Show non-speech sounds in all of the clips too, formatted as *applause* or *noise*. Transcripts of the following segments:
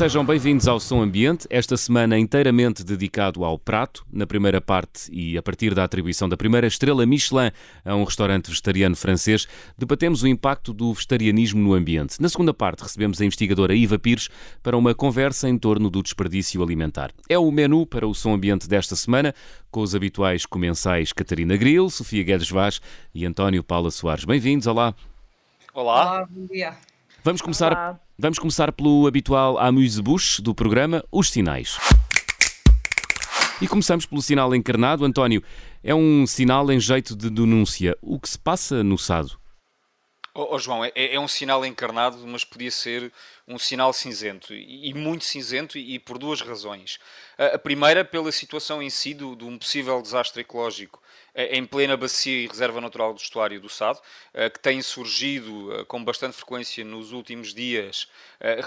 Sejam bem-vindos ao Som Ambiente, esta semana inteiramente dedicado ao prato. Na primeira parte e a partir da atribuição da primeira estrela Michelin a um restaurante vegetariano francês, debatemos o impacto do vegetarianismo no ambiente. Na segunda parte, recebemos a investigadora Iva Pires para uma conversa em torno do desperdício alimentar. É o menu para o Som Ambiente desta semana, com os habituais comensais Catarina Gril, Sofia Guedes Vaz e António Paula Soares. Bem-vindos, olá. Olá. Olá, bom dia. Vamos começar, Olá. vamos começar pelo habitual amuse-bouche do programa, os sinais. E começamos pelo sinal encarnado. António, é um sinal em jeito de denúncia. O que se passa no Sado? Oh, oh João, é, é, um sinal encarnado, mas podia ser um sinal cinzento, e, muito cinzento, e, e por duas razões. A, a, primeira, pela situação em si de um possível desastre ecológico em plena bacia e reserva natural do estuário do Sado, eh, que têm surgido eh, com bastante frequência nos últimos dias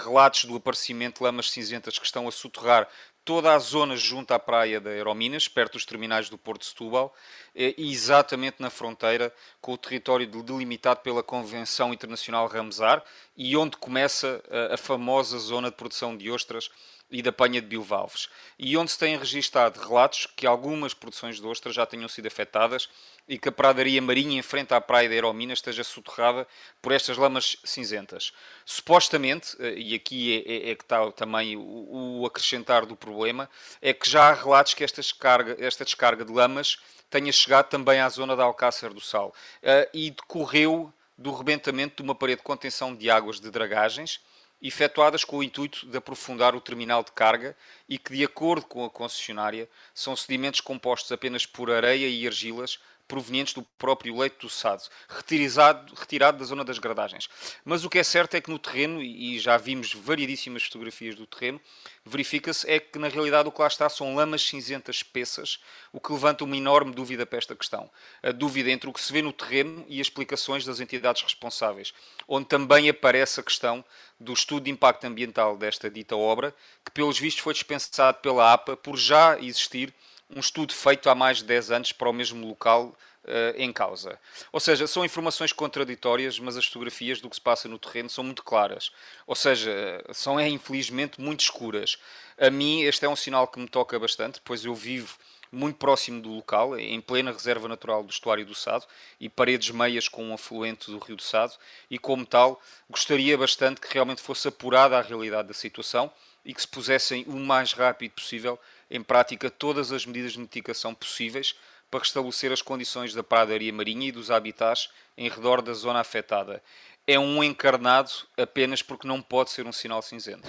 relatos do aparecimento de lamas cinzentas que estão a soterrar toda a zona junto à praia da Aerominas, perto dos terminais do Porto de Setúbal, e exatamente na fronteira com o território delimitado pela Convenção Internacional Ramsar e onde começa a famosa zona de produção de ostras e da panha de bivalves, e onde se têm registado relatos que algumas produções de ostras já tenham sido afetadas e que a pradaria marinha em frente à praia da Aeromina esteja soterrada por estas lamas cinzentas. Supostamente, eh, e aqui é, é, é que está também o, o, acrescentar do problema, é que já há relatos que esta descarga, esta descarga de lamas tenha chegado também à zona da Alcácer do Sal uh, e decorreu do rebentamento de uma parede de contenção de águas de dragagens efetuadas com o intuito de aprofundar o terminal de carga e que, de acordo com a concessionária, são sedimentos compostos apenas por areia e argilas provenientes do próprio leito do Sado, retirado, retirado da zona das gradagens. Mas o que é certo é que no terreno, e já vimos variedíssimas fotografias do terreno, verifica-se é que na realidade o que lá está são lamas cinzentas espessas, o que levanta uma enorme dúvida para esta questão. A dúvida entre o que se vê no terreno e as explicações das entidades responsáveis, onde também aparece a questão do estudo de impacto ambiental desta dita obra, que pelos vistos foi dispensado pela APA por já existir um estudo feito há mais de 10 anos para o mesmo local uh, em causa. Ou seja, são informações contraditórias, mas as fotografias do que se passa no terreno são muito claras. Ou seja, são, é, infelizmente, muito escuras. A mim, este é um sinal que me toca bastante, pois eu vivo muito próximo do local, em plena reserva natural do estuário do Sado e paredes meias com um afluente do rio do Sado, e como tal, gostaria bastante que realmente fosse apurada a realidade da situação e que se pusessem o mais rápido possível em prática todas as medidas de mitigação possíveis para restabelecer as condições da pradaria marinha e dos habitats em redor da zona afetada. É um encarnado apenas porque não pode ser um sinal cinzento.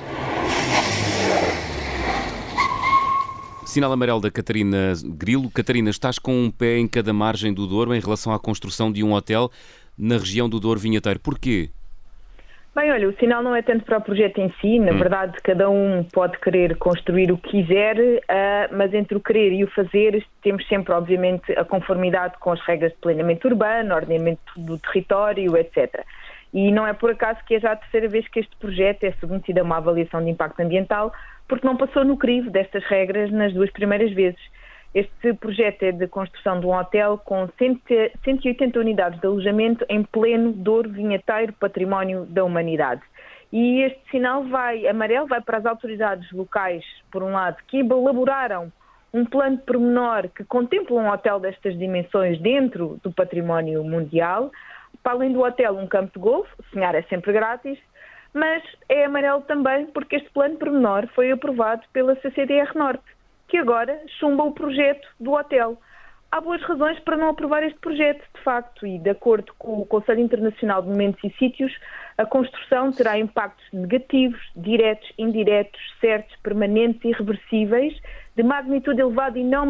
Sinal amarelo da Catarina Grilo. Catarina, estás com um pé em cada margem do Douro em relação à construção de um hotel na região do Douro Vinheteiro. Porquê? Bem, olha, o sinal não é tanto para o projeto em si, na hum. verdade cada um pode querer construir o que quiser, uh, mas entre o querer e o fazer temos sempre, obviamente, a conformidade com as regras de planeamento urbano, ordenamento do território, etc. E não é por acaso que é já a terceira vez que este projeto é submetido a uma avaliação de impacto ambiental, porque não passou no crivo destas regras nas duas primeiras vezes. Este projeto é de construção de um hotel com 180 unidades de alojamento em pleno Douro Vinheteiro Património da Humanidade. E este sinal vai, amarelo, vai para as autoridades locais, por um lado, que elaboraram um plano pormenor que contempla um hotel destas dimensões dentro do património mundial. Para além do hotel, um campo de golfe, sonhar é sempre grátis, mas é amarelo também porque este plano pormenor foi aprovado pela CCDR Norte que agora chumba o projeto do hotel. Há boas razões para não aprovar este projeto, de facto, e de acordo com o Conselho Internacional de Monumentos e Sítios, a construção terá impactos negativos, diretos, indiretos, certos, permanentes e irreversíveis, de magnitude elevada e não,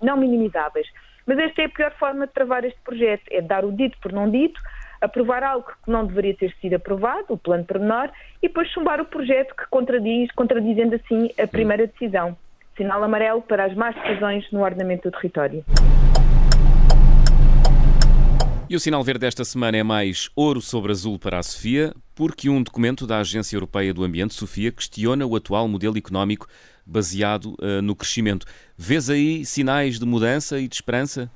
não minimizáveis. Mas esta é a pior forma de travar este projeto, é dar o dito por não dito, aprovar algo que não deveria ter sido aprovado, o plano pormenor, e depois chumbar o projeto que contradiz, contradizendo assim a primeira decisão sinal amarelo para as más decisões no ordenamento do território. E o sinal verde desta semana é mais ouro sobre azul para a Sofia, porque um documento da Agência Europeia do Ambiente, Sofia, questiona o atual modelo económico baseado uh, no crescimento. Vês aí sinais de mudança e de esperança?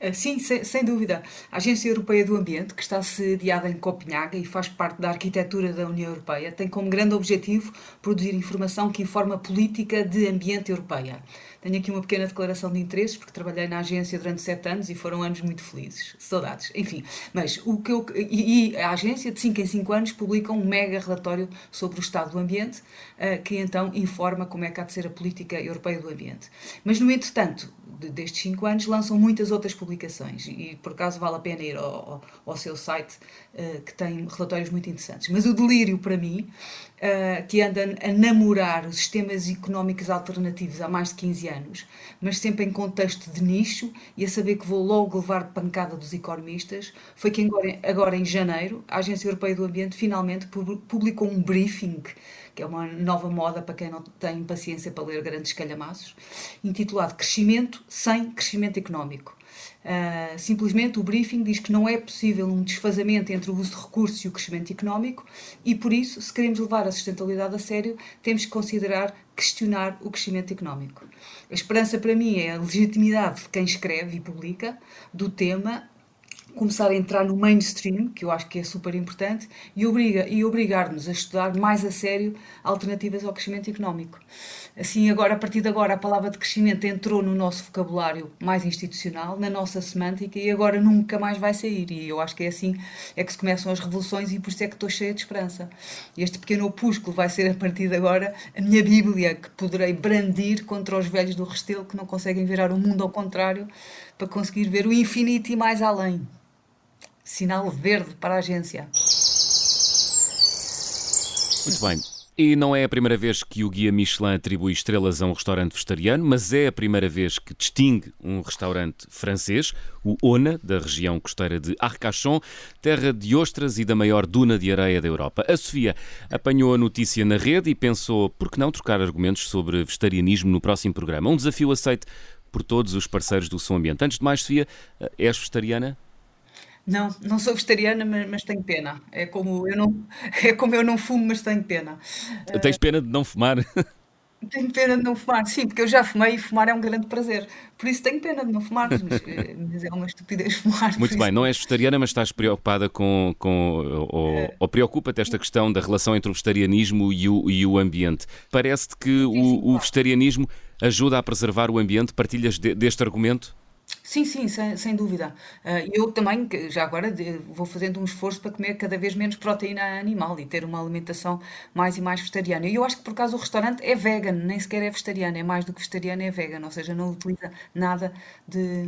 Eh, sim, sem, sem, dúvida. A Agência Europeia do Ambiente, que está sediada em Copenhaga e faz parte da arquitetura da União Europeia, tem como grande objetivo produzir informação que informa a política de ambiente europeia. Tenho aqui uma pequena declaração de interesses, porque trabalhei na agência durante sete anos e foram anos muito felizes. Saudades. Enfim, mas o que eu. E, e a agência, de 5 em 5 anos, publica um mega relatório sobre o estado do ambiente, uh, que então informa como é que há de ser a política europeia do ambiente. Mas, no entretanto, destes 5 anos, lançam muitas outras publicações e, por acaso, vale a pena ir ao, ao, seu site, uh, que tem relatórios muito interessantes. Mas o delírio, para mim, uh, que anda a namorar os sistemas económicos alternativos há mais de 15 anos, mas sempre em contexto de nicho e a saber que vou logo levar pancada dos economistas, foi que agora, agora em janeiro a Agência Europeia do Ambiente finalmente publicou um briefing que é uma nova moda para quem não tem paciência para ler grandes calhamaços, intitulado Crescimento sem Crescimento Económico. Uh, simplesmente o briefing diz que não é possível um desfazamento entre o uso de recursos e o crescimento económico e, por isso, se queremos levar a sustentabilidade a sério, temos que considerar questionar o crescimento económico. A esperança para mim é a legitimidade de quem escreve e publica do tema começar a entrar no mainstream, que eu acho que é super importante, e, obriga, e obrigar-nos a estudar mais a sério alternativas ao crescimento económico. Assim, agora, a partir de agora, a palavra de crescimento entrou no nosso vocabulário mais institucional, na nossa semântica, e agora nunca mais vai sair. E eu acho que é assim é que se começam as revoluções, e por isso é que estou cheia de esperança. Este pequeno opúsculo vai ser, a partir de agora, a minha Bíblia, que poderei brandir contra os velhos do Restelo que não conseguem virar o mundo ao contrário para conseguir ver o infinito e mais além. Sinal verde para a agência. Muito bem. E não é a primeira vez que o guia Michelin atribui estrelas a um restaurante vegetariano, mas é a primeira vez que distingue um restaurante francês, o Ona, da região costeira de Arcachon, terra de ostras e da maior duna de areia da Europa. A Sofia apanhou a notícia na rede e pensou por que não trocar argumentos sobre vegetarianismo no próximo programa. Um desafio aceito por todos os parceiros do Som Ambiente. Antes de mais, Sofia, és vegetariana? Não, não sou vegetariana, mas, mas, tenho pena. É como, eu não, *laughs* é como eu não fumo, mas tenho pena. Tens pena de não fumar? Tenho pena de não fumar, sim, porque eu já fumei e fumar é um grande prazer. Por isso tenho pena de não fumar, mas, mas *laughs* é uma estupidez fumar. Muito bem, não és vegetariana, mas estás preocupada com. com ou, é... ou preocupa-te esta questão da relação entre o vegetarianismo e o, e o ambiente. Parece-te que o, o vegetarianismo ajuda a preservar o ambiente? Partilhas de, deste argumento? Sim, sim, sem, sem dúvida. Uh, eu também, já agora, vou fazendo um esforço para comer cada vez menos proteína animal e ter uma alimentação mais e mais vegetariana. E eu acho que por causa do restaurante é vegan, nem sequer é vegetariano, é mais do que vegetariano, é vegan, ou seja, não utiliza nada de,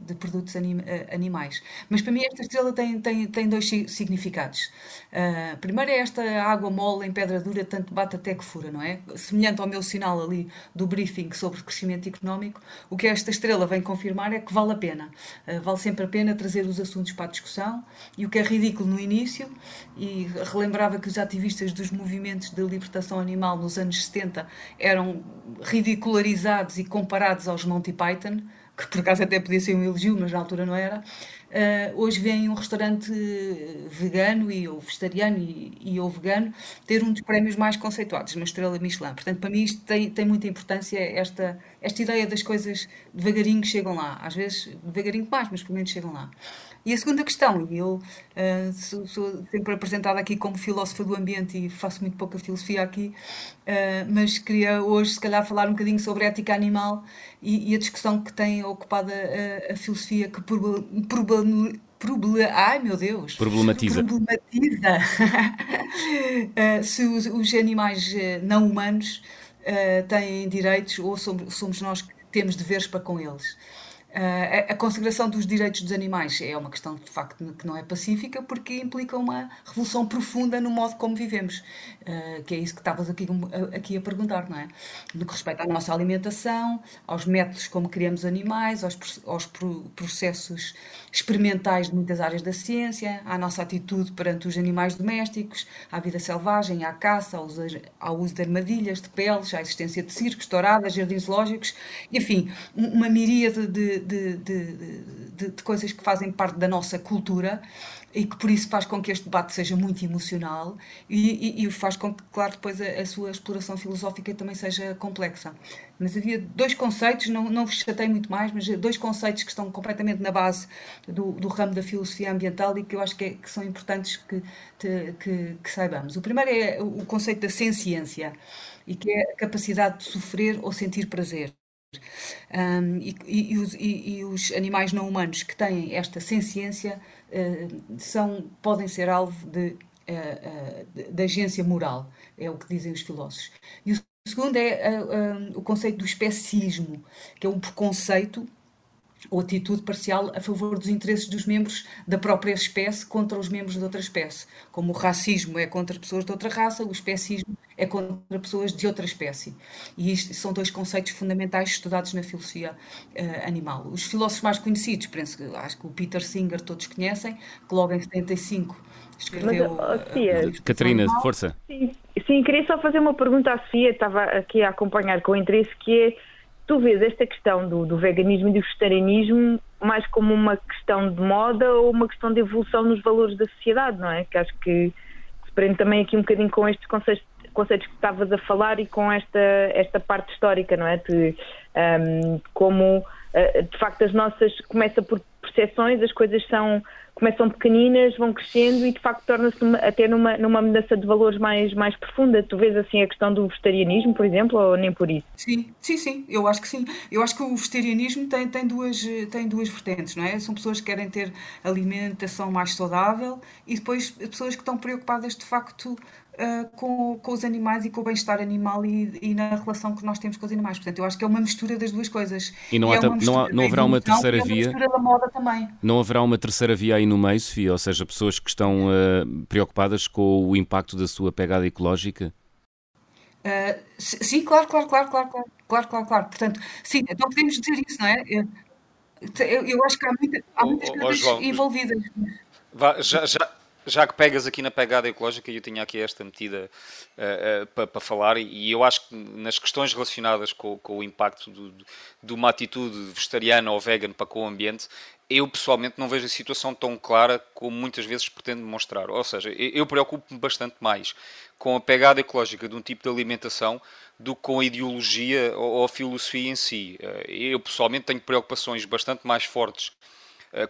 de produtos anim, ah, animais. Mas para mim esta estrela tem, tem, tem dois significados. Uh, primeiro é esta água mole em pedra dura, tanto bate até que fura, não é? Semelhante ao meu sinal ali do briefing sobre crescimento económico, o que esta estrela vem confirmar é que vale a pena. Uh, vale sempre a pena trazer os assuntos para a discussão e o que é ridículo no início, e relembrava que os ativistas dos movimentos de libertação animal nos anos 70 eram ridicularizados e comparados aos Monty Python, que por acaso até podia ser um elogio, mas na altura não era. Uh, hoje vem um restaurante vegano e, ou vegetariano e, e, ou vegano ter um dos prémios mais conceituados, uma estrela Michelin. Portanto, para mim isto tem, tem muita importância, esta, esta ideia das coisas devagarinho chegam lá. Às vezes devagarinho mais, mas pelo menos chegam lá. E a segunda questão, e eu uh, sou, sou, sempre apresentada aqui como filósofa do ambiente e faço muito pouca filosofia aqui, uh, mas queria hoje, se calhar, falar um bocadinho sobre ética animal e, e a discussão que tem ocupado a, a filosofia que proba, Ai meu Deus! Problematiza. Problematiza uh, *laughs* se os, os, animais não humanos têm direitos ou somos nós que temos deveres para com eles. Uh, a, consagração dos direitos dos animais é uma questão de facto que não é pacífica porque implica uma revolução profunda no modo como vivemos, uh, que é isso que estavas aqui, aqui a perguntar, não é? No que respeita à nossa alimentação, aos métodos como criamos animais, aos, aos processos experimentais de muitas áreas da ciência, à nossa atitude perante os animais domésticos, à vida selvagem, à caça, ao uso, de armadilhas, de peles, à existência de circos, touradas, jardins zoológicos, enfim, uma miríade de, de, de, de, de coisas que fazem parte da nossa cultura e que por isso faz com que este debate seja muito emocional e, e, e faz com que, claro, depois a, a, sua exploração filosófica também seja complexa. Mas havia dois conceitos, não, não vos chatei muito mais, mas dois conceitos que estão completamente na base do, do ramo da filosofia ambiental e que eu acho que, é, que são importantes que, que, que, saibamos. O primeiro é o conceito da senciência e que é a capacidade de sofrer ou sentir prazer. Um, e, e, os, e, os, animais não humanos que têm esta senciência são, podem ser alvo de, uh, uh, de, de, agência moral, é o que dizem os filósofos. E o segundo é o conceito do especismo, que é um preconceito ou atitude parcial a favor dos interesses dos membros da própria espécie contra os membros de outra espécie. Como o racismo é contra pessoas de outra raça, o especismo é contra pessoas de outra espécie. E isto são dois conceitos fundamentais estudados na filosofia uh, animal. Os filósofos mais conhecidos, penso, acho que o Peter Singer todos conhecem, que logo em 75 escreveu. Mas, oh, Sofia, uh, Catarina, força. Sim, sim, queria só fazer uma pergunta à Sofia, estava aqui a acompanhar com interesse, que é tu vês esta questão do, do, veganismo e do vegetarianismo mais como uma questão de moda ou uma questão de evolução nos valores da sociedade, não é? Que acho que se prende também aqui um bocadinho com estes conceitos, conceitos que estavas a falar e com esta, esta parte histórica, não é? De, um, como, uh, de facto, as nossas. começa por percepções, as coisas são começam pequeninas, vão crescendo e de facto torna-se até numa, numa mudança de valores mais, mais profunda. Tu vês assim a questão do vegetarianismo, por exemplo, ou nem por isso? Sim, sim, sim, eu acho que sim. Eu acho que o vegetarianismo tem, tem, duas, tem duas vertentes, não é? São pessoas que querem ter alimentação mais saudável e depois pessoas que estão preocupadas de facto uh, com, com os animais e com o bem-estar animal e, e, na relação que nós temos com os animais. Portanto, eu acho que é uma mistura das duas coisas. E não, há, é não, há, não haverá uma terceira via. Uma da moda também. Não haverá uma terceira via aí no meio, Sofia? Ou seja, pessoas que estão uh, preocupadas com o impacto da sua pegada ecológica? Uh, sim, claro, claro, claro, claro, claro, claro, claro, claro. Portanto, sim, então podemos dizer isso, não é? Eu, eu acho que há, muita, há muitas coisas envolvidas. já, já, já que pegas aqui na pegada ecológica, eu tinha aqui esta metida uh, eh, uh, eh, para pa falar, e eu acho que nas questões relacionadas com, com o impacto do, de uma atitude vegetariana ou vegan para com o ambiente, eu pessoalmente não vejo a situação tão clara como muitas vezes pretendo demonstrar. Ou seja, eu preocupo-me bastante mais com a pegada ecológica de um tipo de alimentação do que com a ideologia ou a filosofia em si. Eh, eu pessoalmente tenho preocupações bastante mais fortes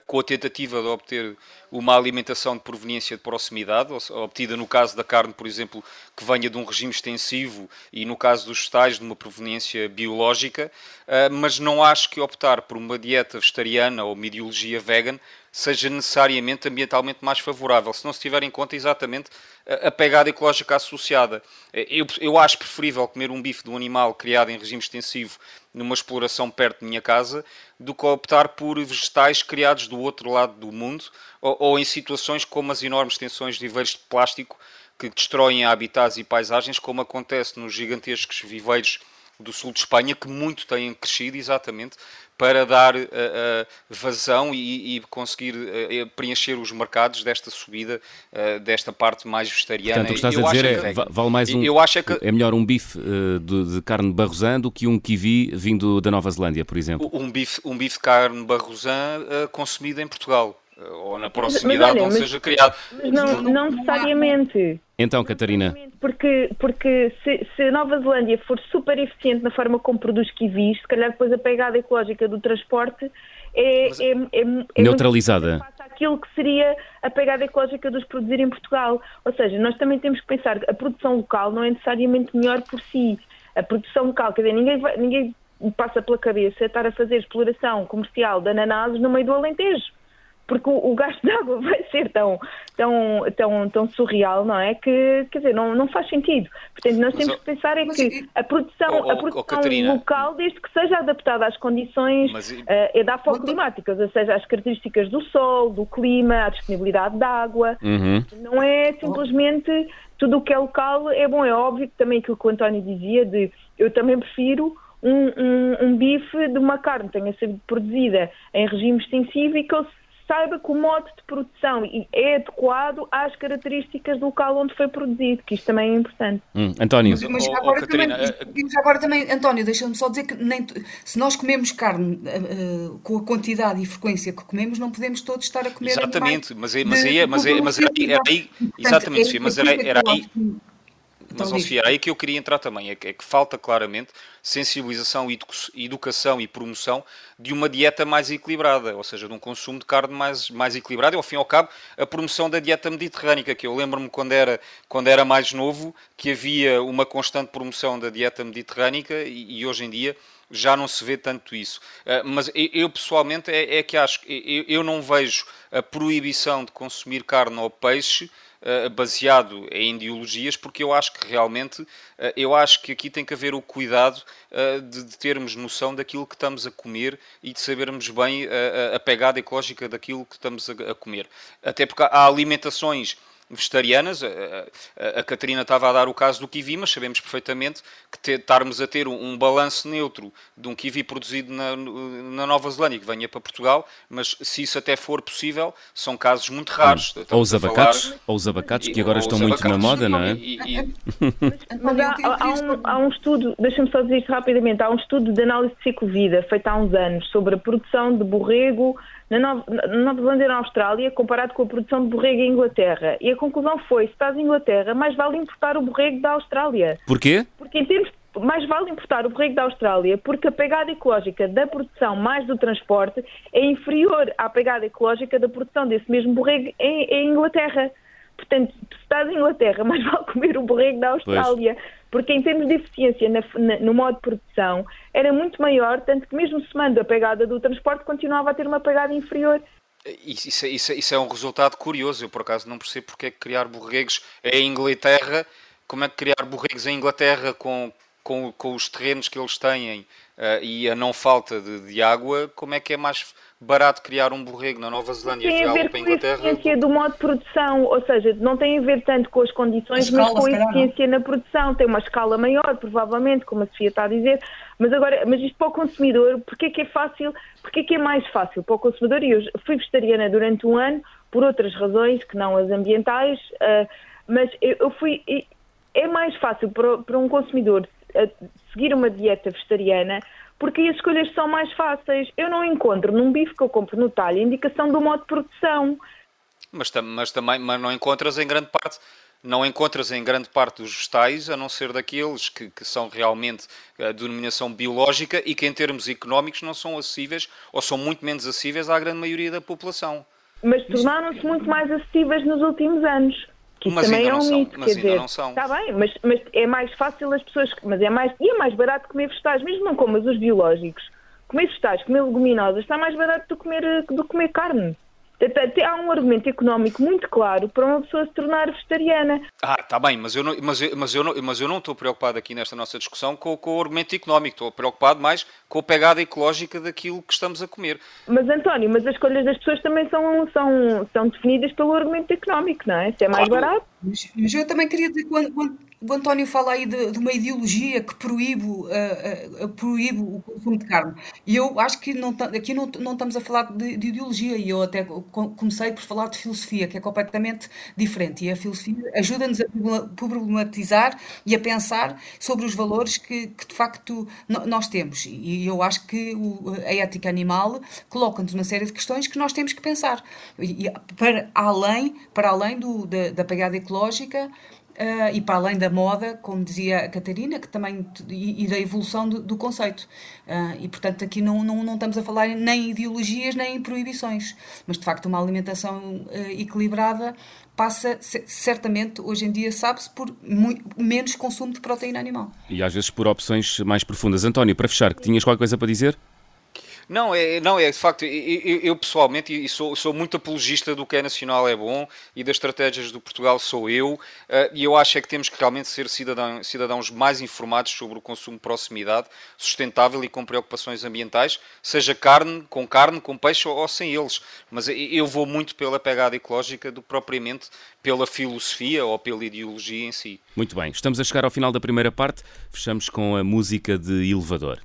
com a tentativa de obter uma alimentação de proveniência de proximidade, obtida no caso da carne, por exemplo, que venha de um regime extensivo e no caso dos vegetais de uma proveniência biológica, eh, mas não acho que optar por uma dieta vegetariana ou uma ideologia vegan seja necessariamente ambientalmente mais favorável, se não se tiver em conta exatamente a pegada ecológica associada. Eu, eu acho preferível comer um bife de um animal criado em regime extensivo numa exploração perto de minha casa do que optar por vegetais criados do outro lado do mundo ou, ou em situações como as enormes tensões de viveiros de plástico que destroem habitats e paisagens, como acontece nos gigantescos viveiros do sul de Espanha, que muito têm crescido exatamente para dar uh, uh, vazão e, e conseguir uh, preencher os mercados desta subida, desta parte mais vegetariana. Portanto, o que estás eu a dizer é, que vale mais um, eu acho é, que, é melhor um bife de, de, carne barrosan do que um kiwi vindo da Nova Zelândia, por exemplo? Um bife, um bife de carne barrosan consumido em Portugal ou na proximidade mas, olha, onde mas, seja criado. Mas não, não necessariamente. Então, Catarina. Porque, porque se, se, a Nova Zelândia for super eficiente na forma como produz kiwis, se calhar depois a pegada ecológica do transporte é, é, é, é neutralizada. aquilo que seria a pegada ecológica dos produzir em Portugal. Ou seja, nós também temos que pensar que a produção local não é necessariamente melhor por si. A produção local, quer dizer, ninguém, vai, ninguém passa pela cabeça estar a fazer exploração comercial de ananases no meio do Alentejo porque o, o gasto de água *laughs* vai ser tão, tão, tão, tão surreal, não é? Que, quer dizer, não, não faz sentido. Portanto, nós temos que pensar é que a produção, oh, a produção oh, local, desde que seja adaptada às condições mas, uh, é da climáticas, ou seja, às características do sol, do clima, à disponibilidade de água, uhum. não é simplesmente tudo o que é local é bom, é óbvio que também aquilo que o António dizia de eu também prefiro um, um, um bife de uma carne que tenha sido produzida em regime extensivo e que eu saiba que o modo de produção é adequado às características do local onde foi produzido, que isto também é importante. Hum, António. Mas, mas oh, agora, oh, também, uh, agora também, António, deixa-me só dizer que nem, se nós comemos carne uh, com a quantidade e frequência que comemos, não podemos todos estar a comer Exatamente, mas, é, mas, é, mas, é, mas era aí, era aí exatamente, mas era aí mas, então, Sofia, aí que eu queria entrar também, é que, é que falta claramente sensibilização, educação e promoção de uma dieta mais equilibrada, ou seja, de um consumo de carne mais, mais equilibrado e, ao fim e ao cabo, a promoção da dieta mediterrânica, que eu lembro-me quando era, quando era mais novo, que havia uma constante promoção da dieta mediterrânica e, e hoje em dia já não se vê tanto isso. Uh, mas eu, pessoalmente é, é que acho eu não vejo a proibição de consumir carne ou peixe eh, baseado em ideologias, porque eu acho que realmente, eh, eu acho que aqui tem que haver o cuidado eh, de, termos noção daquilo que estamos a comer e de sabermos bem a pegada ecológica daquilo que estamos a, a comer. Até porque há alimentações vegetarianas. A, a, a, Catarina estava a dar o caso do kiwi, mas sabemos perfeitamente que ter, estarmos a ter um, um balanço neutro de um kiwi produzido na, na, Nova Zelândia que venha para Portugal, mas se isso até for possível, são casos muito raros. Ou os abacates, falar... ou os abacates que agora estão muito na moda, não é? E, e... mas há, há, um, há um estudo, deixa-me só dizer isto rapidamente, há um estudo de análise de ciclo-vida feito há uns anos sobre a produção de borrego na Nova, Zelândia e na Austrália, comparado com a produção de borrego em Inglaterra. E a conclusão foi, se estás em Inglaterra, mais vale importar o borrego da Austrália. Porquê? Porque em termos mais vale importar o borrego da Austrália porque a pegada ecológica da produção mais do transporte é inferior à pegada ecológica da produção desse mesmo borrego em, em Inglaterra. Portanto, se estás em Inglaterra, *laughs* mais vale comer o borrego da Austrália. Pois porque em termos de eficiência na, na, no modo de produção era muito maior, tanto que mesmo somando a pegada do transporte continuava a ter uma pegada inferior. Isso, isso, isso é um resultado curioso, eu por acaso não percebo porque é que criar borregos em Inglaterra, como é que criar borregos em Inglaterra com, com, com os terrenos que eles têm uh, e a não falta de, de água, como é que é mais barato criar um borrego na Nova Zelândia tem a ver com a eficiência do modo de produção, ou seja, não tem a ver tanto com as condições, escala, mas com a eficiência na produção. Tem uma escala maior, provavelmente, como a Sofia está a dizer, mas agora, mas isto para o consumidor, porque é que é fácil, porque é que é mais fácil para o consumidor? E eu fui vegetariana durante um ano, por outras razões que não as ambientais, uh, mas eu fui. É mais fácil para, para um consumidor uh, seguir uma dieta vegetariana porque as escolhas são mais fáceis. Eu não encontro num bife que eu compro no talho indicação do modo de produção. Mas, mas também mas não encontras em grande parte não encontras em grande parte dos vegetais, a não ser daqueles que, que são realmente a denominação biológica e que em termos económicos não são acessíveis ou são muito menos acessíveis à grande maioria da população. Mas tornaram-se muito mais acessíveis nos últimos anos. Mas também é um são, mito, quer dizer, está bem, mas, mas é mais fácil as pessoas, mas é mais, e é mais barato comer vegetais, mesmo não comas os biológicos. Comer vegetais, comer leguminosas, está mais barato do que comer, do comer carne. Há um argumento económico muito claro para uma pessoa se tornar vegetariana. Ah, está bem, mas eu, não, mas, eu, mas, eu não, mas eu não estou preocupado aqui nesta nossa discussão com, com o argumento económico, estou preocupado mais com a pegada ecológica daquilo que estamos a comer. Mas, António, mas as escolhas das pessoas também são, são, são definidas pelo argumento económico, não é? Se é mais claro. barato. Mas, eu também queria dizer, quando, quando o António fala aí de, de uma ideologia que proíbe, uh, uh, proíbe o consumo de carne. E eu acho que não, aqui não, não estamos a falar de, de, ideologia, e eu até comecei por falar de filosofia, que é completamente diferente. E a filosofia ajuda-nos a problematizar e a pensar sobre os valores que, que de facto nós temos. E eu acho que o, a ética animal coloca-nos uma série de questões que nós temos que pensar. E, para além, para além do, da, da pegada ecológica, Uh, e para além da moda, como dizia a Catarina, que também e, e da evolução do, do conceito. Uh, e portanto aqui não, não, não estamos a falar nem em ideologias nem em proibições, mas de facto uma alimentação uh, equilibrada passa certamente hoje em dia sabe-se por muito, menos consumo de proteína animal. E às vezes por opções mais profundas. António, para fechar, que tinhas qualquer coisa para dizer? Não, é, não, é de facto, eu, eu pessoalmente e sou, sou muito apologista do que é nacional é bom e das estratégias do Portugal sou eu, uh, e eu acho é que temos que realmente ser cidadão, cidadãos mais informados sobre o consumo de proximidade, sustentável e com preocupações ambientais, seja carne, com carne, com peixe ou, ou sem eles. Mas eu vou muito pela pegada ecológica do que propriamente pela filosofia ou pela ideologia em si. Muito bem, estamos a chegar ao final da primeira parte, fechamos com a música de elevador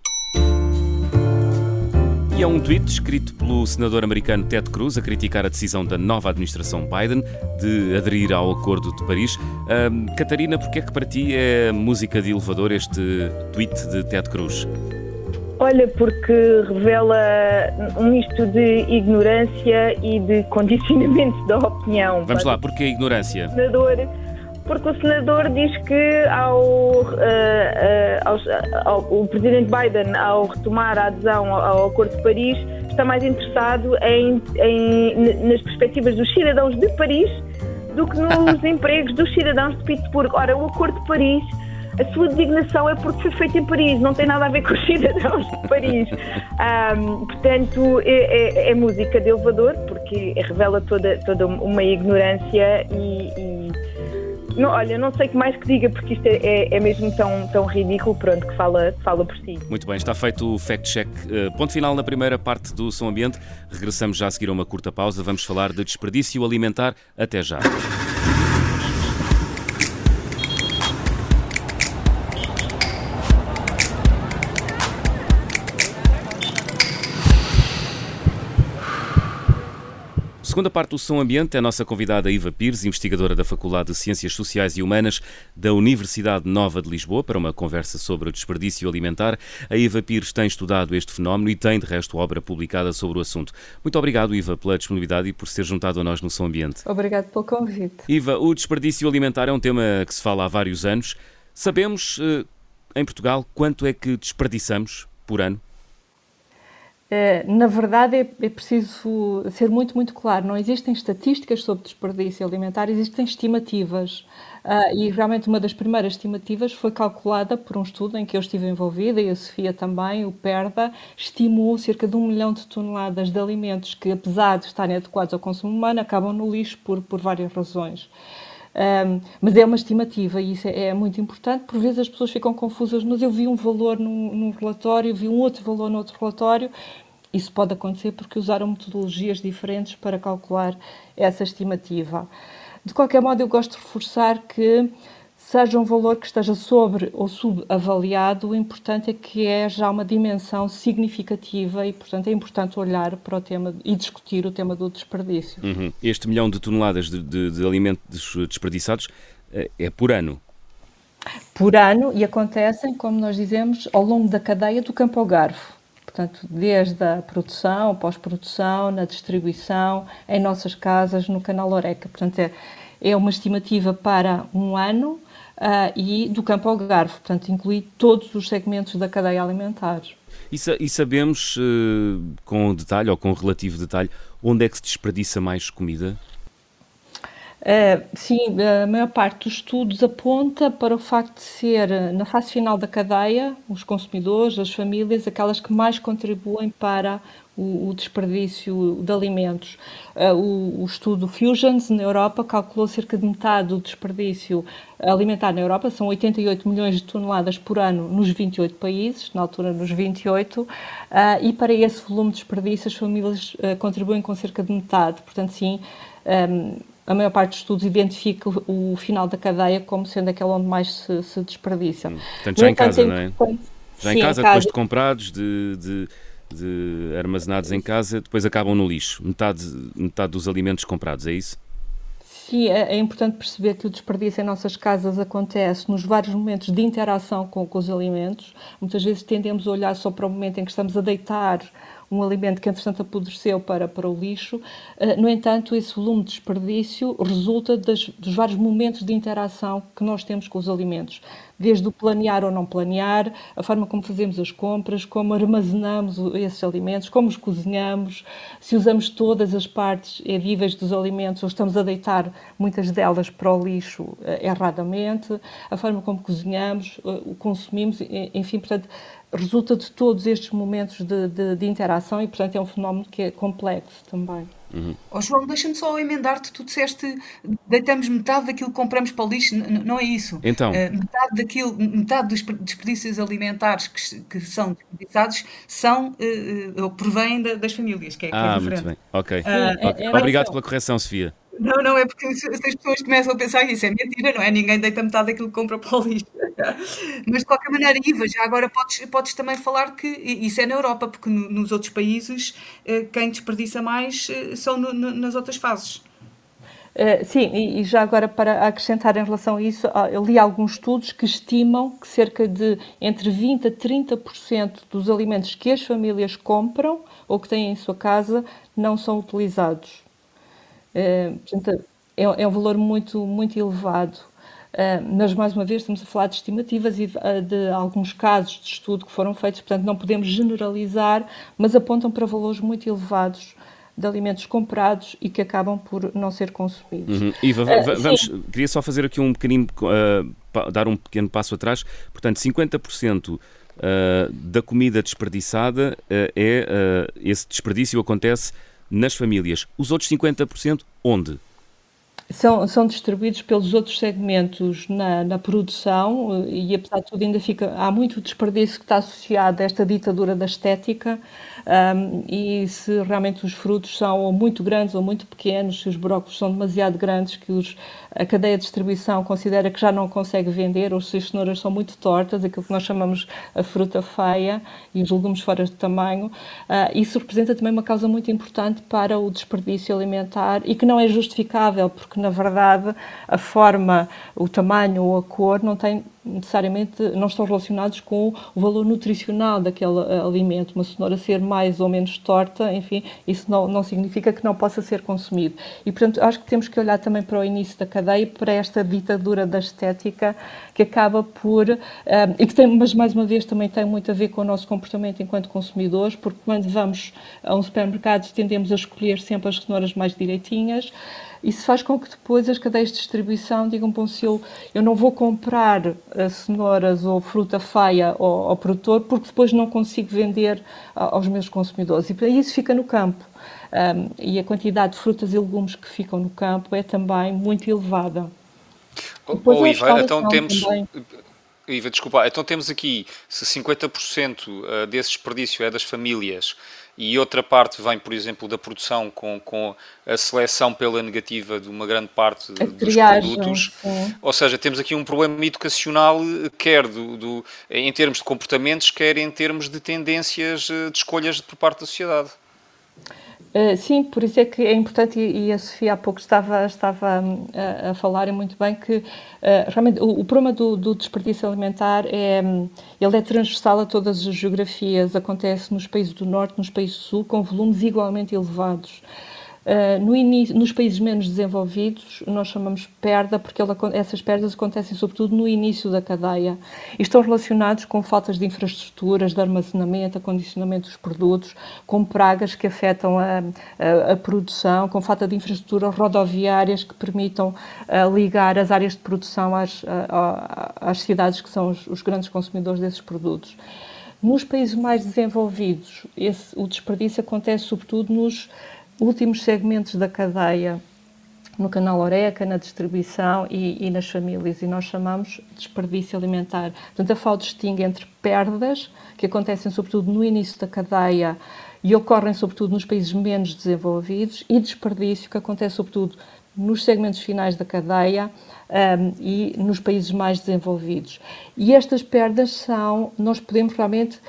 Aqui há um tweet escrito pelo senador americano Ted Cruz a criticar a decisão da nova administração Biden de aderir ao Acordo de Paris. Uh, Catarina, porquê é que para ti é música de elevador este tweet de Ted Cruz? Olha, porque revela um misto de ignorância e de condicionamento *laughs* da opinião. Vamos lá, porque a ignorância? O senador, porque o senador diz que ao, uh, uh, ao, o presidente Biden, ao retomar a adesão ao, ao Acordo de Paris, está mais interessado em, em, nas perspectivas dos cidadãos de Paris do que nos *laughs* empregos dos cidadãos de Pittsburgh. Ora, o Acordo de Paris a sua designação é porque foi feita em Paris, não tem nada a ver com os cidadãos de Paris. *laughs* Um, portanto, é, é, é, música de elevador, porque revela toda, toda uma ignorância e, e não, olha, não sei o que mais que diga, porque isto é, é, é, mesmo tão, tão ridículo, pronto, que fala, fala por si. Muito bem, está feito o fact-check. Uh, ponto final na primeira parte do Som Ambiente. Regressamos já a seguir a uma curta pausa. Vamos falar de desperdício alimentar. Até já. Segunda parte do Som Ambiente é a nossa convidada Iva Pires, investigadora da Faculdade de Ciências Sociais e Humanas da Universidade Nova de Lisboa, para uma conversa sobre o desperdício alimentar. A Iva Pires tem estudado este fenómeno e tem, de resto, obra publicada sobre o assunto. Muito obrigado, Iva, pela disponibilidade e por ser juntado a nós no Som Ambiente. Obrigado pelo convite. Iva, o desperdício alimentar é um tema que se fala há vários anos. Sabemos, eh, em Portugal, quanto é que desperdiçamos por ano? Eh, na verdade, é, é, preciso ser muito, muito claro. Não existem estatísticas sobre desperdício alimentar, existem estimativas. Uh, e realmente uma das primeiras estimativas foi calculada por um estudo em que eu estive envolvida e a Sofia também, o PERDA, estimou cerca de um milhão de toneladas de alimentos que, apesar de estarem adequados ao consumo humano, acabam no lixo por, por várias razões. Um, mas é uma estimativa e isso é, é, muito importante. Por vezes as pessoas ficam confusas, mas eu vi um valor num, num relatório, vi um outro valor no outro relatório. Isso pode acontecer porque usaram metodologias diferentes para calcular essa estimativa. De qualquer modo, eu gosto de reforçar que seja um valor que esteja sobre ou subavaliado, o importante é que é já uma dimensão significativa e, portanto, é importante olhar para o tema e discutir o tema do desperdício. Uhum. Este milhão de toneladas de, de, de alimentos desperdiçados eh, é por ano? Por ano e acontecem, como nós dizemos, ao longo da cadeia do campo ao garfo. Portanto, desde a produção, pós-produção, na distribuição, em nossas casas, no canal Oreca. Portanto, é, é uma estimativa para um ano uh, e do campo ao garfo, portanto, inclui todos os segmentos da cadeia alimentar. E, e sabemos uh, com detalhe ou com relativo detalhe onde é que se desperdiça mais comida? Uh, sim, a maior parte dos estudos aponta para o facto de ser, na fase final da cadeia, os consumidores, as famílias, aquelas que mais contribuem para o, o desperdício de alimentos. Uh, o, o, estudo Fusions na Europa calculou cerca de metade do desperdício alimentar na Europa, são 88 milhões de toneladas por ano nos 28 países, na altura nos 28, uh, ah, e para esse volume de desperdício as famílias contribuem com cerca de metade. Portanto, sim, um, a maior parte dos estudos identifica o, o, final da cadeia como sendo aquele onde mais se, se desperdiça. Hum, portanto, já em casa, não é? Já sim, em casa, depois de comprados, de, de de armazenados em casa, depois acabam no lixo. Metade, metade dos alimentos comprados, é isso? Sim, é, é importante perceber que o desperdício em nossas casas acontece nos vários momentos de interação com, com os alimentos. Muitas vezes tendemos a olhar só para o momento em que estamos a deitar um alimento que, entretanto, apodreceu para, para o lixo. Eh, no entanto, esse volume de desperdício resulta das, dos vários momentos de interação que nós temos com os alimentos. Desde o planear ou não planear, a forma como fazemos as compras, como armazenamos esses alimentos, como os cozinhamos, se usamos todas as partes víveis dos alimentos ou estamos a deitar muitas delas para o lixo eh, erradamente, a forma como cozinhamos, eh, o consumimos, enfim, portanto, resulta de todos estes momentos de, de, de, interação e, portanto, é um fenómeno que é complexo também. Uhum. Oh, João, deixa-me só emendar-te. Tu disseste deitamos metade daquilo que compramos para o lixo. N não é isso. Então. Uh, metade, daquilo, metade dos desperdícios alimentares que, que são desperdiçados são, uh, uh, provêm da, das famílias, que é, ah, que é ah, muito bem. Ok. okay. É, é Obrigado pela correção, Sofia. Não, não, é porque se, as pessoas começam a pensar isso é mentira, não é? Ninguém deita metade daquilo que compra para o lixo. *laughs* Mas de qualquer maneira, Iva, já agora podes, podes também falar que isso é na Europa, porque nos outros países eh, quem desperdiça mais eh, são no, no, nas outras fases. Uh, sim, e, já agora para acrescentar em relação a isso, uh, eu li alguns estudos que estimam que cerca de entre 20% a 30% dos alimentos que as famílias compram ou que têm em sua casa não são utilizados. Uh, portanto, é, é, um valor muito, muito elevado. mas, mais uma vez, estamos a falar de estimativas e de, de alguns casos de estudo que foram feitos, portanto, não podemos generalizar, mas apontam para valores muito elevados de alimentos comprados e que acabam por não ser consumidos. Uhum. Iva, uh, vamos, queria só fazer aqui um pequenino, uh, dar um pequeno passo atrás. Portanto, 50% uh, da comida desperdiçada é esse desperdício acontece nas famílias. Os outros 50% onde? São, são distribuídos pelos outros segmentos na, na produção e, apesar de tudo, ainda fica. Há muito desperdício que está associado a esta ditadura da estética um, e se realmente os frutos são ou muito grandes ou muito pequenos, se os brócolos são demasiado grandes, que os, a cadeia de distribuição considera que já não consegue vender, ou se as cenouras são muito tortas, aquilo que nós chamamos a fruta feia e os legumes fora de tamanho, uh, isso representa também uma causa muito importante para o desperdício alimentar e que não é justificável, porque na verdade a forma, o tamanho ou a cor não tem necessariamente não estão relacionados com o valor nutricional daquele eh, alimento. Uma cenoura ser mais ou menos torta, enfim, isso não, não significa que não possa ser consumido. E, portanto, acho que temos que olhar também para o início da cadeia, para esta ditadura da estética que acaba por. Eh, e que tem, mas mais uma vez também tem muito a ver com o nosso comportamento enquanto consumidores, porque quando vamos a um supermercado tendemos a escolher sempre as cenouras mais direitinhas. Isso faz com que depois as cadeias de distribuição digam para o seu, eu não vou comprar cenouras ou fruta feia ao, ao, produtor porque depois não consigo vender uh, aos meus consumidores. E isso fica no campo. Um, e a quantidade de frutas e legumes que ficam no campo é também muito elevada. Ou oh, Iva, então temos... Também. Iva, desculpa, então temos aqui se 50% eh, desse desperdício é das famílias e outra parte vem, por exemplo, da produção com, com a seleção pela negativa de uma grande parte a dos triagem, produtos. Sim. Ou seja, temos aqui um problema educacional, quer do, do, em termos de comportamentos, quer em termos de tendências eh, de escolhas por parte da sociedade. Uh, sim, por isso é que é importante, e, a Sofia há pouco estava, estava um, a, a falar muito bem, que uh, realmente o, o problema do, do, desperdício alimentar é, um, ele é transversal a todas as geografias, acontece nos países do Norte, nos países do Sul, com volumes igualmente elevados. Uh, no início, nos países menos desenvolvidos, nós chamamos perda, porque essas perdas acontecem sobretudo no início da cadeia e estão relacionados com faltas de infraestruturas, de armazenamento, acondicionamento dos produtos, com pragas que afetam a, a, a produção, com falta de infraestruturas rodoviárias que permitam uh, ligar as áreas de produção às, às cidades que são os, os grandes consumidores desses produtos. Nos países mais desenvolvidos, esse, o desperdício acontece sobretudo nos últimos segmentos da cadeia no canal Oreca, na distribuição e, e, nas famílias, e nós chamamos desperdício alimentar. Portanto, a FAO distingue entre perdas, que acontecem sobretudo no início da cadeia e ocorrem sobretudo nos países menos desenvolvidos, e desperdício, que acontece sobretudo nos segmentos finais da cadeia um, e nos países mais desenvolvidos. E estas perdas são, nós podemos realmente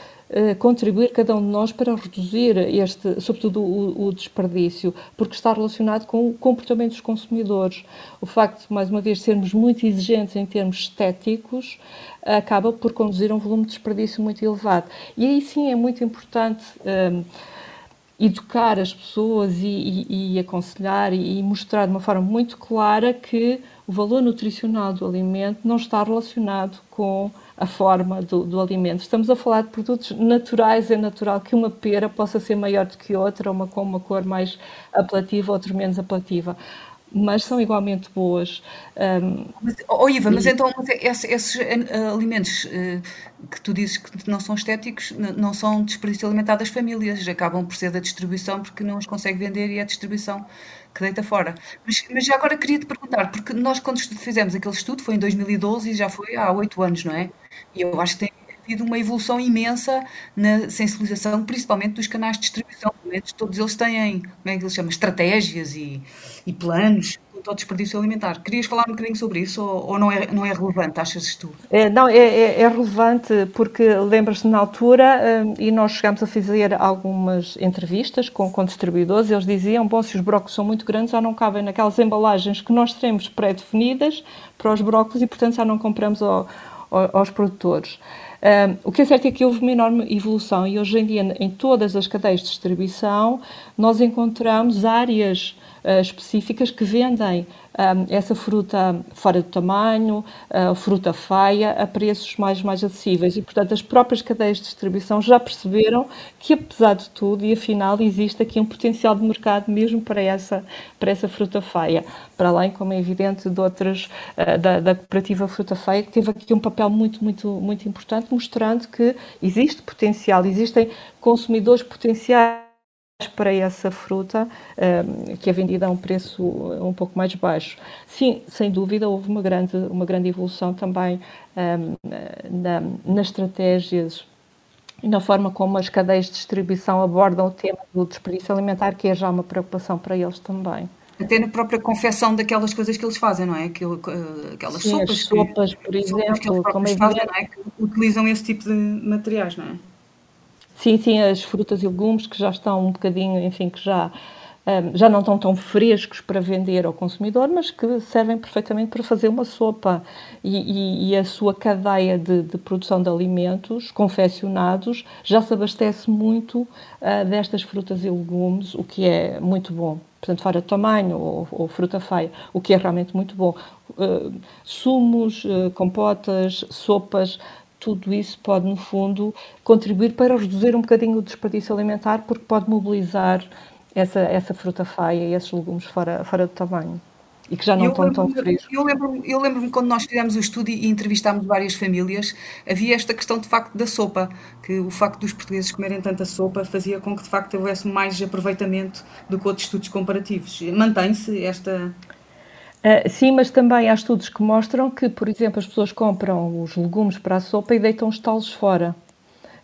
contribuir cada um de nós para reduzir este, sobretudo o, o, desperdício, porque está relacionado com o comportamento dos consumidores. O facto de, mais uma vez, sermos muito exigentes em termos estéticos acaba por conduzir a um volume de desperdício muito elevado. E aí sim é muito importante. Um, ehm, educar as pessoas e, e, e aconselhar e, e mostrar de uma forma muito clara que o valor nutricional do alimento não está relacionado com a forma do, do, alimento. Estamos a falar de produtos naturais, é natural que uma pera possa ser maior do que outra, uma com uma cor mais apelativa, outra menos apelativa. Mas são igualmente boas. Um, mas, oh Iva, mas então esses, esses uh, alimentos uh, que tu dizes que não são estéticos não são desperdício alimentar das famílias, acabam por ser da distribuição porque não os consegue vender e é a distribuição que deita fora. Mas, mas já agora queria te perguntar, porque nós quando fizemos aquele estudo foi em 2012 e já foi há oito anos, não é? E eu acho que tem, havido uma evolução imensa na sensibilização, principalmente dos canais de distribuição. Todos eles têm, como é que eles chamam, estratégias e, e planos ao desperdício alimentar. Querias falar um bocadinho sobre isso ou, ou não, é, não é relevante, achas tu? É, não, é, é, é relevante porque lembras-te na altura um, e nós chegámos a fazer algumas entrevistas com, com distribuidores eles diziam, bom, se os brócolis são muito grandes já não cabem naquelas embalagens que nós temos pré-definidas para os brócolis e portanto já não compramos ao, ao, aos produtores. Um, o que é certo é que houve uma enorme evolução e hoje em dia em todas as cadeias de distribuição nós encontramos áreas uh, específicas que vendem um, essa fruta fora do tamanho, uh, fruta feia, a preços mais, mais acessíveis. E, portanto, as próprias cadeias de distribuição já perceberam que, apesar de tudo, e afinal, existe aqui um potencial de mercado mesmo para essa, para essa fruta feia. Para além, como é evidente, de outras, uh, da, da cooperativa Fruta Feia, que teve aqui um papel muito, muito, muito importante, mostrando que existe potencial, existem consumidores potenciais para essa fruta um, que é vendida a um preço um pouco mais baixo. Sim, sem dúvida, houve uma grande, uma grande evolução também um, na, nas estratégias e na forma como as cadeias de distribuição abordam o tema do desperdício alimentar, que é já uma preocupação para eles também. Até na própria confecção daquelas coisas que eles fazem, não é? Aquilo, eh, aquelas Sim, sopas. As sopas, que, por exemplo, que como é fazem, é? Que utilizam esse tipo de materiais, não é? Sim, sim, as frutas e legumes que já estão um bocadinho, enfim, que já, um, já não estão tão frescos para vender ao consumidor, mas que servem perfeitamente para fazer uma sopa. E, e, e a sua cadeia de, de, produção de alimentos confeccionados já se abastece muito uh, destas frutas e legumes, o que é muito bom. Portanto, fora de tamanho ou, ou fruta feia, o que é realmente muito bom. Uh, sumos, uh, compotas, sopas, tudo isso pode, no fundo, contribuir para reduzir um bocadinho o desperdício alimentar, porque pode mobilizar essa, essa fruta feia e esses legumes fora, fora do tamanho. E que já não eu estão tão frios. Eu lembro-me eu lembro quando nós fizemos o estudo e entrevistámos várias famílias, havia esta questão de facto da sopa, que o facto dos portugueses comerem tanta sopa fazia com que de facto houvesse mais aproveitamento do que outros estudos comparativos. Mantém-se esta, Uh, sim, mas também há estudos que mostram que, por exemplo, as pessoas compram os legumes para a sopa e deitam os talos fora.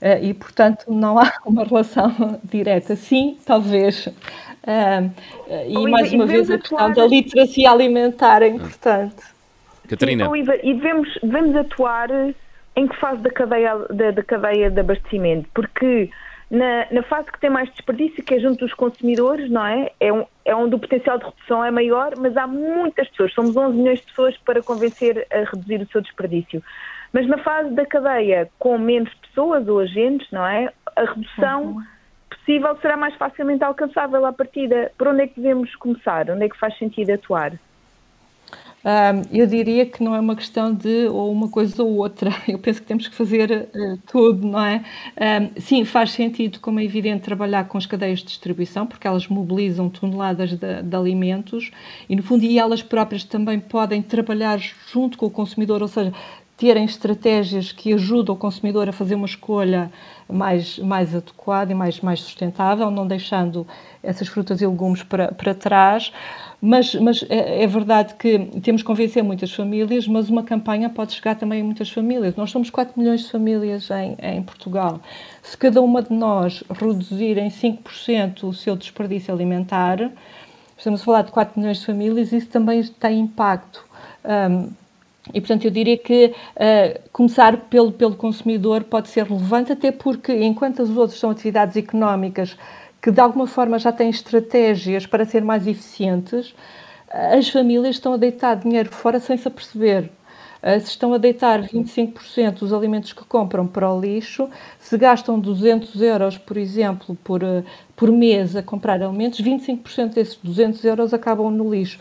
Uh, e, portanto, não há *laughs* uma relação direta. Sim, talvez. Uh, e, mais uma vez, a questão da literacia alimentar é importante. Catarina. Sim, e devemos, devemos atuar em que fase da cadeia, da, da cadeia de abastecimento? Porque na, na, fase que tem mais desperdício, que é junto dos consumidores, não é? É, um, é onde o potencial de redução é maior, mas há muitas pessoas, somos 11 milhões de pessoas para convencer a reduzir o seu desperdício. Mas na fase da cadeia com menos pessoas ou agentes, não é? A redução uhum. possível será mais facilmente alcançável à partida. Por onde é que devemos começar? Onde é que faz sentido atuar? Eu diria que não é uma questão de ou uma coisa ou outra. *laughs* Eu penso que temos que fazer uh, tudo, não é? Sim, faz sentido, como é evidente, trabalhar com as cadeias de distribuição, porque elas mobilizam toneladas de, de alimentos e, no fundo, e elas próprias também podem trabalhar junto com o consumidor, ou seja, terem estratégias que ajudam o consumidor a fazer uma escolha mais, mais adequada e mais, mais sustentável, não deixando essas frutas e legumes para, para trás. Mas, mas é, é, verdade que temos que convencer muitas famílias, mas uma campanha pode chegar também a muitas famílias. Nós somos 4 milhões de famílias em, em Portugal. Se cada uma de nós reduzir em 5% o seu desperdício alimentar, estamos a falar de 4 milhões de famílias, isso também tem impacto. Um, e, portanto, eu diria que uh, começar pelo, pelo consumidor pode ser relevante, até porque, enquanto as outras são atividades económicas que de alguma forma já têm estratégias para ser mais eficientes, as famílias estão a deitar dinheiro fora sem se aperceber. Eh, se estão a deitar 25% dos alimentos que compram para o lixo, se gastam 200 euros, por exemplo, por, eh, por mês a comprar alimentos, 25% desses 200 euros acabam no lixo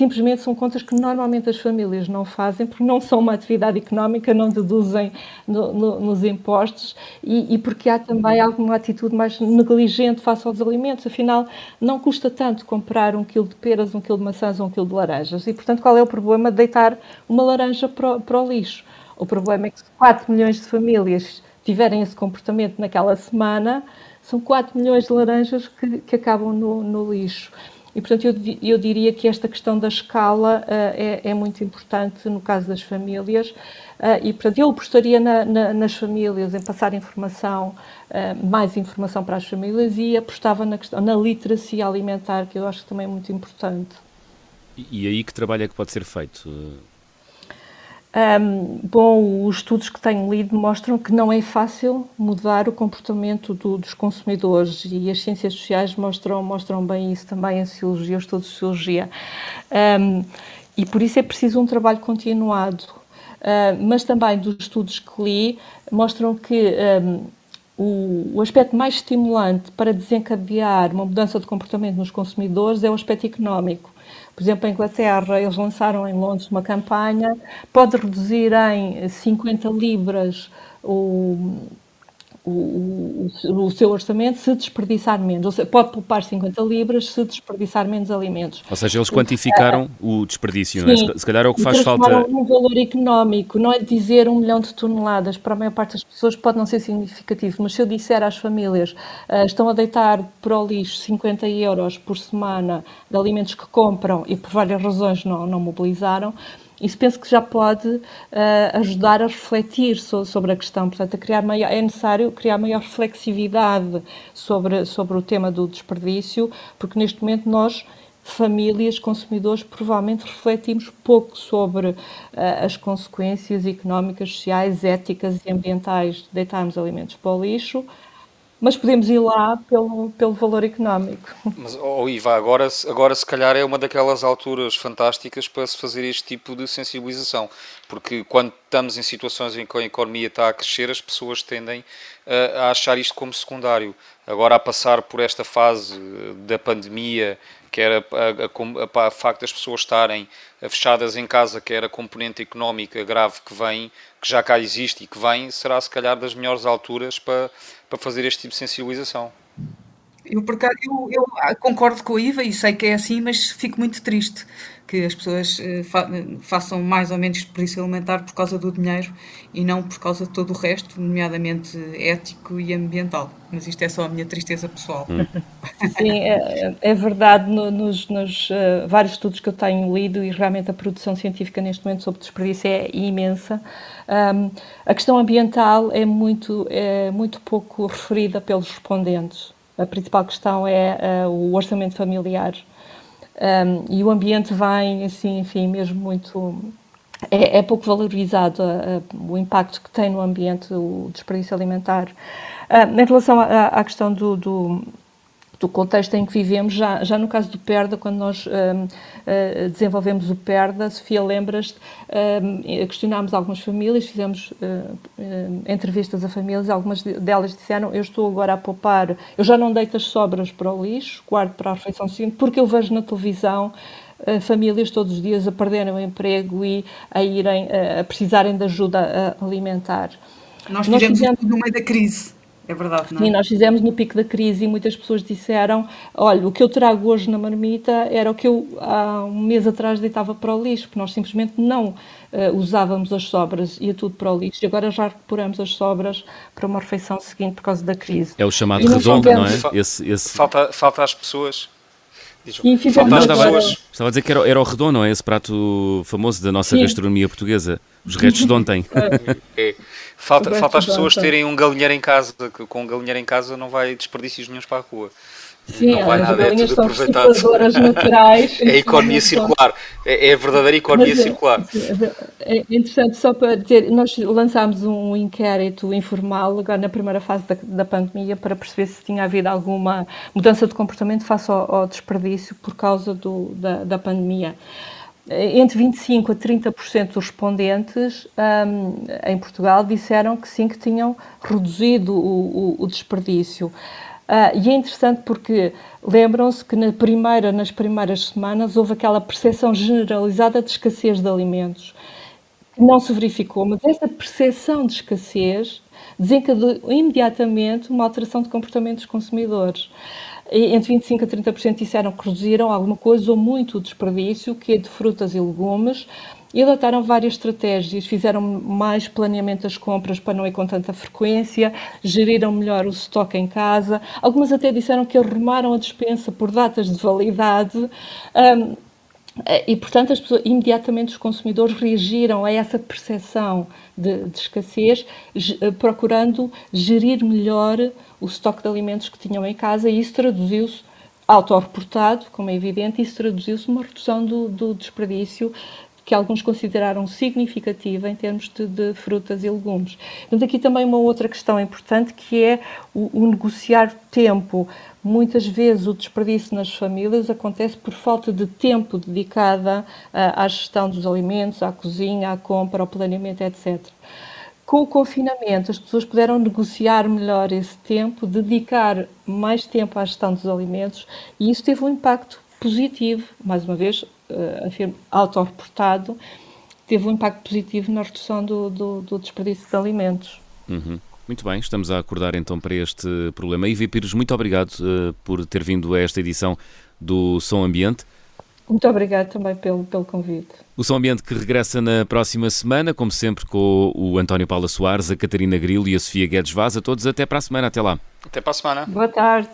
simplesmente são contas que normalmente as famílias não fazem porque não são uma atividade económica, não deduzem no, no, nos impostos e, e, porque há também alguma atitude mais negligente face aos alimentos. Afinal, não custa tanto comprar um quilo de peras, um quilo de maçãs ou um quilo de laranjas. E, portanto, qual é o problema de deitar uma laranja para para o lixo? O problema é que se 4 milhões de famílias tiverem esse comportamento naquela semana, são 4 milhões de laranjas que, que acabam no, no lixo. E, portanto, eu, eu diria que esta questão da escala uh, é, é, muito importante no caso das famílias. Uh, e, portanto, eu apostaria na, na, nas famílias, em passar informação, uh, mais informação para as famílias e apostava na, questão, na literacia alimentar, que eu acho que também é muito importante. E, e aí que trabalho é que pode ser feito? Um, bom, os estudos que tenho lido mostram que não é fácil mudar o comportamento do, dos consumidores e as ciências sociais mostram, mostram bem isso também, a sociologia, os estudos de sociologia. Um, e por isso é preciso um trabalho continuado. Uh, mas também dos estudos que li mostram que um, o, o aspecto mais estimulante para desencadear uma mudança de comportamento nos consumidores é o aspecto económico. Por exemplo, em Inglaterra, eles lançaram em Londres uma campanha, pode reduzir em 50 libras o, o, o, o, seu orçamento se desperdiçar menos. Ou seja, pode poupar 50 libras se desperdiçar menos alimentos. Ou seja, eles quantificaram o desperdício, Sim, não é? Se calhar é o que faz falta. um valor económico, não é dizer um milhão de toneladas, para a maior parte das pessoas pode não ser significativo, mas se eu disser às famílias uh, estão a deitar para o lixo 50 euros por semana de alimentos que compram e por várias razões não, não mobilizaram, isso penso que já pode uh, ajudar a refletir so, sobre a questão. Portanto, a criar maior, é necessário criar maior reflexividade sobre, sobre o tema do desperdício, porque neste momento nós famílias, consumidores, provavelmente refletimos pouco sobre uh, as consequências económicas, sociais, éticas e ambientais de deitarmos alimentos para o lixo, mas podemos ir lá pelo, pelo valor económico. Mas, oh Iva, agora, agora se calhar é uma daquelas alturas fantásticas para se fazer este tipo de sensibilização, porque quando estamos em situações em que a economia está a crescer, as pessoas tendem a, a achar isto como secundário. Agora, a passar por esta fase da pandemia, que era a, a, a, facto das pessoas estarem fechadas em casa, que era a componente económica grave que vem, que já cá existe e que vem, será se calhar das melhores alturas para, para fazer este tipo de sensibilização. Eu, por acaso, eu, eu, concordo com a Iva e sei que é assim, mas fico muito triste que as pessoas uh, fa façam mais ou menos desperdício alimentar por causa do dinheiro e não por causa de todo o resto, nomeadamente ético e ambiental. Mas isto é só a minha tristeza pessoal. Hum. Sim, é, é verdade. No, nos, nos uh, vários estudos que eu tenho lido e realmente a produção científica neste momento sobre desperdício é imensa. Um, a questão ambiental é muito, é muito pouco referida pelos respondentes. A principal questão é uh, o orçamento familiar. Um, e o ambiente vai, assim, enfim, mesmo muito. É, é pouco valorizado o impacto que tem no ambiente o desperdício alimentar. Uh, em relação à, à questão do, do do contexto em que vivemos, já, já no caso do PERDA, quando nós um, uh, eh, desenvolvemos o PERDA, Sofia, lembras-te, um, questionámos algumas famílias, fizemos uh, uh, entrevistas a famílias, algumas delas disseram, eu estou agora a poupar, eu já não deito as sobras para o lixo, guardo para a refeição seguinte, porque eu vejo na televisão famílias todos os dias a perderem o emprego e a irem a precisarem de ajuda alimentar. Nós, nós fizemos no meio da crise. É verdade, não é? Sim, nós fizemos no pico da crise e muitas pessoas disseram: olha, o que eu trago hoje na marmita era o que eu há um mês atrás deitava para o lixo, porque nós simplesmente não uh, usávamos as sobras, ia tudo para o lixo. E agora já recuperamos as sobras para uma refeição seguinte por causa da crise. É o chamado redondo, não é? Esse, esse... Falta, falta às pessoas. E fizemos estava, estava a dizer que era, era o redondo, não é? Esse prato famoso da nossa Sim. gastronomia portuguesa. Os restos de ontem. *laughs* é. Falta, falta as pessoas terem um galinheiro em casa, que com um galinheiro em casa não vai desperdícios nenhum para a rua. Sim, não vai nada, é tudo aproveitado. Naturais, *laughs* é a economia circular, é, é, a verdadeira economia Mas, é, circular. É interessante, só para dizer, nós lançámos um inquérito informal agora na primeira fase da, da pandemia para perceber se tinha havido alguma mudança de comportamento face ao, ao desperdício por causa do, da, da pandemia entre 25% a 30% dos respondentes um, em Portugal disseram que sim, que tinham reduzido o, o, o desperdício. Uh, e é interessante porque lembram-se que na primeira, nas primeiras semanas houve aquela percepção generalizada de escassez de alimentos. Não se verificou, mas essa percepção de escassez desencadeou imediatamente uma alteração de comportamento dos consumidores entre 25% a 30% disseram que reduziram alguma coisa ou muito o desperdício, que é de frutas e legumes, e adotaram várias estratégias, fizeram mais planeamento das compras para não ir com tanta frequência, geriram melhor o estoque em casa, algumas até disseram que arrumaram a despensa por datas de validade. Um, e, portanto, pessoas, imediatamente os consumidores reagiram a essa percepção de, de escassez, eh, procurando gerir melhor o estoque de alimentos que tinham em casa, e isso traduziu-se autorreportado, como é evidente, isso traduziu-se numa redução do, do, desperdício que alguns consideraram significativa em termos de, de, frutas e legumes. Portanto, aqui também uma outra questão importante que é o, o negociar tempo. Muitas vezes o desperdício nas famílias acontece por falta de tempo dedicada à gestão dos alimentos, à cozinha, à compra, ao planeamento, etc. Com o confinamento, as pessoas puderam negociar melhor esse tempo, dedicar mais tempo à gestão dos alimentos e isso teve um impacto positivo, mais uma vez, uh, afirmo, autorreportado, teve um impacto positivo na redução do, do, do desperdício de alimentos. Uhum. Muito bem, estamos a acordar então para este problema. Ivi Pires, muito obrigado uh, por ter vindo a esta edição do Som Ambiente. Muito obrigado também pelo, pelo convite. O Som Ambiente que regressa na próxima semana, como sempre, com o António Paula Soares, a Catarina Grilo e a Sofia Guedes Vaz. A todos, até para a semana. Até lá. Até para a semana. Boa tarde.